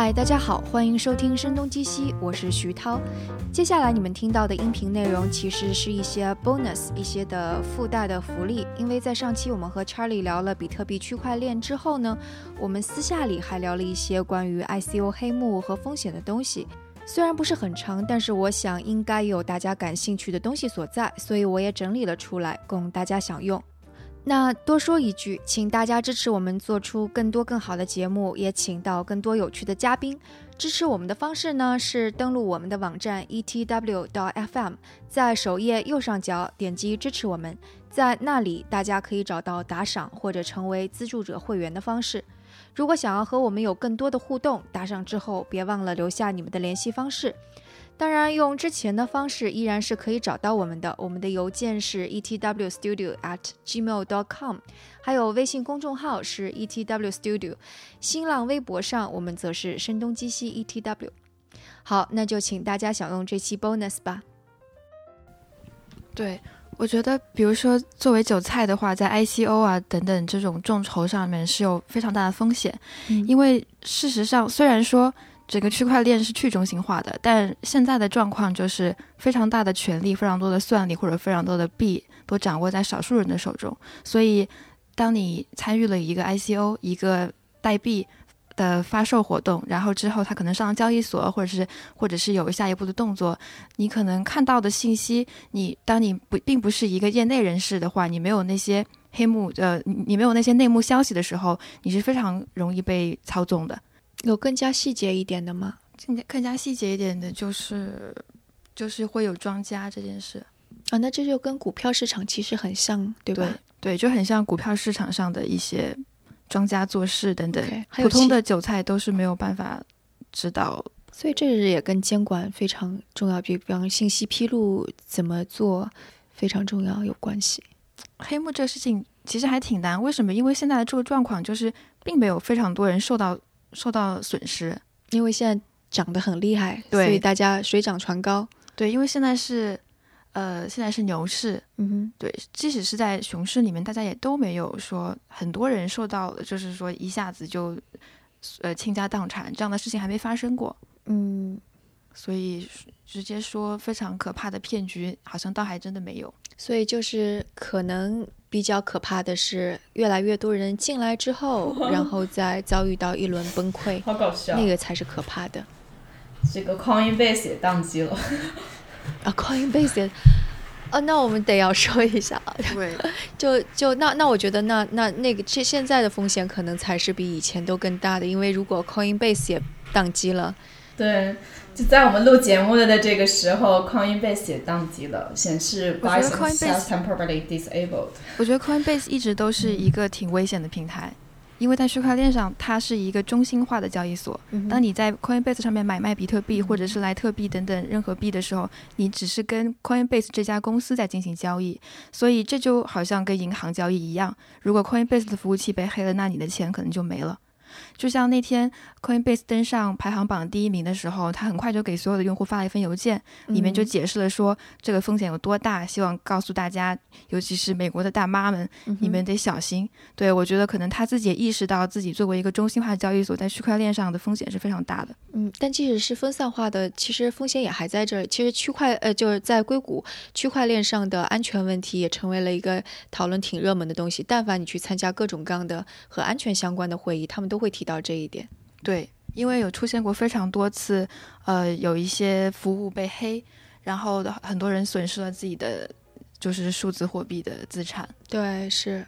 嗨，大家好，欢迎收听《声东击西》，我是徐涛。接下来你们听到的音频内容其实是一些 bonus，一些的附带的福利。因为在上期我们和 Charlie 聊了比特币区块链之后呢，我们私下里还聊了一些关于 ICO 黑幕和风险的东西。虽然不是很长，但是我想应该有大家感兴趣的东西所在，所以我也整理了出来供大家享用。那多说一句，请大家支持我们做出更多更好的节目，也请到更多有趣的嘉宾。支持我们的方式呢是登录我们的网站 etw.fm，在首页右上角点击支持我们，在那里大家可以找到打赏或者成为资助者会员的方式。如果想要和我们有更多的互动，打赏之后别忘了留下你们的联系方式。当然，用之前的方式依然是可以找到我们的。我们的邮件是 etwstudio at gmail.com，还有微信公众号是 etwstudio，新浪微博上我们则是声东击西 etw。好，那就请大家享用这期 bonus 吧。对，我觉得，比如说作为韭菜的话，在 ICO 啊等等这种众筹上面是有非常大的风险，因为事实上虽然说。整个区块链是去中心化的，但现在的状况就是非常大的权力、非常多的算力或者非常多的币都掌握在少数人的手中。所以，当你参与了一个 ICO 一个代币的发售活动，然后之后它可能上交易所，或者是或者是有下一步的动作，你可能看到的信息，你当你不并不是一个业内人士的话，你没有那些黑幕呃，你没有那些内幕消息的时候，你是非常容易被操纵的。有更加细节一点的吗？更加更加细节一点的，就是就是会有庄家这件事啊。那这就跟股票市场其实很像，对吧？对，就很像股票市场上的一些庄家做事等等。普通的韭菜都是没有办法知道，所以这也跟监管非常重要，比方信息披露怎么做非常重要有关系。黑幕这个事情其实还挺难，为什么？因为现在的这个状况就是并没有非常多人受到。受到损失，因为现在涨得很厉害，所以大家水涨船高。对，因为现在是，呃，现在是牛市。嗯哼，对，即使是在熊市里面，大家也都没有说很多人受到了，就是说一下子就，呃，倾家荡产这样的事情还没发生过。嗯，所以直接说非常可怕的骗局，好像倒还真的没有。所以就是可能。比较可怕的是，越来越多人进来之后，然后再遭遇到一轮崩溃，好搞笑，那个才是可怕的。这个 Coinbase 也宕机了啊，Coinbase，啊，那我们得要说一下啊，对，就就那那我觉得那那那个这现在的风险可能才是比以前都更大的，因为如果 Coinbase 也宕机了，对。就在我们录节目的这个时候，Coinbase 也宕机了，显示 buy sell temporarily disabled。我觉得 Coinbase 一直都是一个挺危险的平台，因为在区块链上，它是一个中心化的交易所。当你在 Coinbase 上面买卖比特币或者是莱特币等等任何币的时候，你只是跟 Coinbase 这家公司在进行交易，所以这就好像跟银行交易一样。如果 Coinbase 的服务器被黑了，那你的钱可能就没了。就像那天 Coinbase 登上排行榜第一名的时候，他很快就给所有的用户发了一份邮件，里面就解释了说这个风险有多大，希望告诉大家，尤其是美国的大妈们，你们得小心。对我觉得可能他自己也意识到自己作为一个中心化交易所，在区块链上的风险是非常大的。嗯，但即使是分散化的，其实风险也还在这儿。其实区块呃就是在硅谷区块链上的安全问题也成为了一个讨论挺热门的东西。但凡你去参加各种各样的和安全相关的会议，他们都会提。到这一点，对，因为有出现过非常多次，呃，有一些服务被黑，然后很多人损失了自己的就是数字货币的资产。对，是。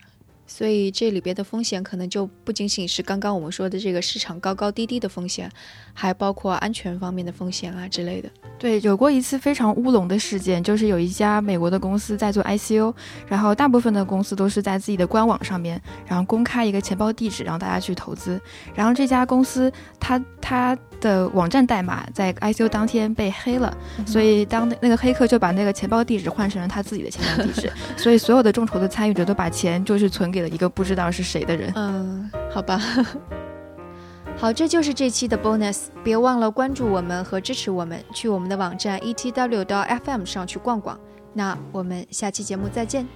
所以这里边的风险可能就不仅仅是刚刚我们说的这个市场高高低低的风险，还包括安全方面的风险啊之类的。对，有过一次非常乌龙的事件，就是有一家美国的公司在做 ICO，然后大部分的公司都是在自己的官网上面，然后公开一个钱包地址让大家去投资。然后这家公司它它的网站代码在 ICO 当天被黑了，所以当那个黑客就把那个钱包地址换成了他自己的钱包地址，所以所有的众筹的参与者都把钱就是存给。了一个不知道是谁的人。嗯，好吧。好，这就是这期的 bonus。别忘了关注我们和支持我们，去我们的网站 etw 到 fm 上去逛逛。那我们下期节目再见。